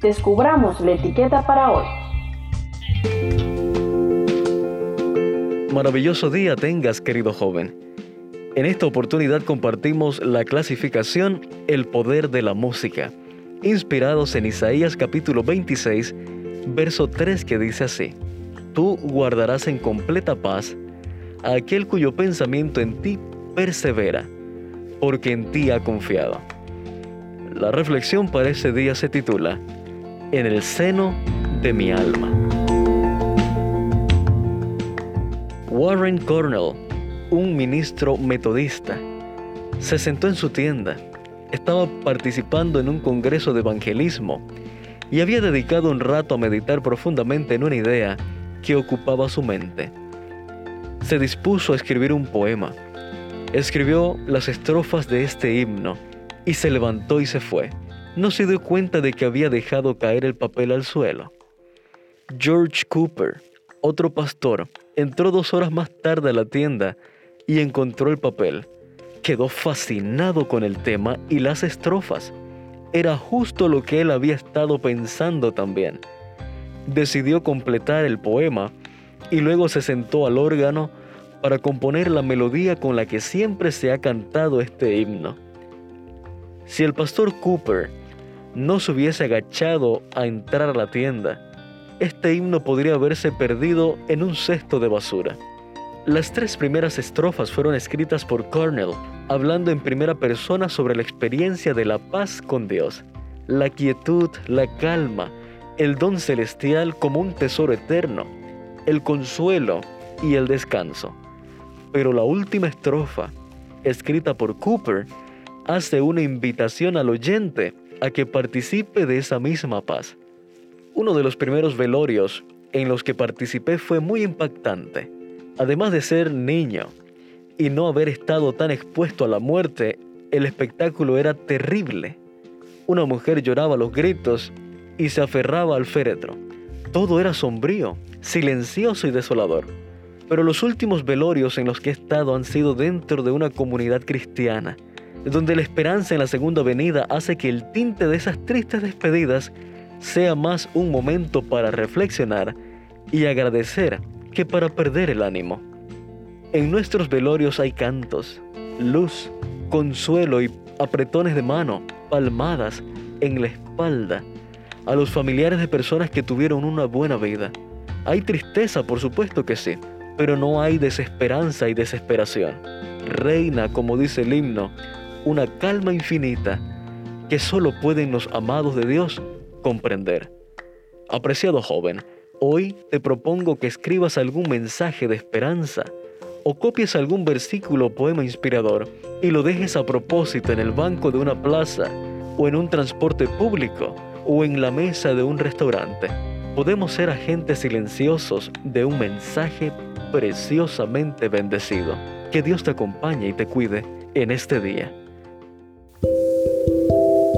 descubramos la etiqueta para hoy. Maravilloso día tengas, querido joven. En esta oportunidad compartimos la clasificación El poder de la música, inspirados en Isaías capítulo 26, verso 3 que dice así, Tú guardarás en completa paz a aquel cuyo pensamiento en ti persevera, porque en ti ha confiado. La reflexión para ese día se titula, En el seno de mi alma. Warren Cornell, un ministro metodista, se sentó en su tienda. Estaba participando en un congreso de evangelismo y había dedicado un rato a meditar profundamente en una idea que ocupaba su mente. Se dispuso a escribir un poema. Escribió las estrofas de este himno y se levantó y se fue. No se dio cuenta de que había dejado caer el papel al suelo. George Cooper, otro pastor, entró dos horas más tarde a la tienda y encontró el papel. Quedó fascinado con el tema y las estrofas. Era justo lo que él había estado pensando también. Decidió completar el poema y luego se sentó al órgano para componer la melodía con la que siempre se ha cantado este himno. Si el pastor Cooper no se hubiese agachado a entrar a la tienda, este himno podría haberse perdido en un cesto de basura. Las tres primeras estrofas fueron escritas por Cornell, hablando en primera persona sobre la experiencia de la paz con Dios, la quietud, la calma, el don celestial como un tesoro eterno, el consuelo y el descanso. Pero la última estrofa, escrita por Cooper, hace una invitación al oyente a que participe de esa misma paz. Uno de los primeros velorios en los que participé fue muy impactante. Además de ser niño y no haber estado tan expuesto a la muerte, el espectáculo era terrible. Una mujer lloraba los gritos y se aferraba al féretro. Todo era sombrío, silencioso y desolador. Pero los últimos velorios en los que he estado han sido dentro de una comunidad cristiana, donde la esperanza en la segunda venida hace que el tinte de esas tristes despedidas sea más un momento para reflexionar y agradecer que para perder el ánimo. En nuestros velorios hay cantos, luz, consuelo y apretones de mano, palmadas en la espalda a los familiares de personas que tuvieron una buena vida. Hay tristeza, por supuesto que sí, pero no hay desesperanza y desesperación. Reina, como dice el himno, una calma infinita que solo pueden los amados de Dios comprender. Apreciado joven, hoy te propongo que escribas algún mensaje de esperanza o copies algún versículo o poema inspirador y lo dejes a propósito en el banco de una plaza o en un transporte público o en la mesa de un restaurante. Podemos ser agentes silenciosos de un mensaje preciosamente bendecido. Que Dios te acompañe y te cuide en este día.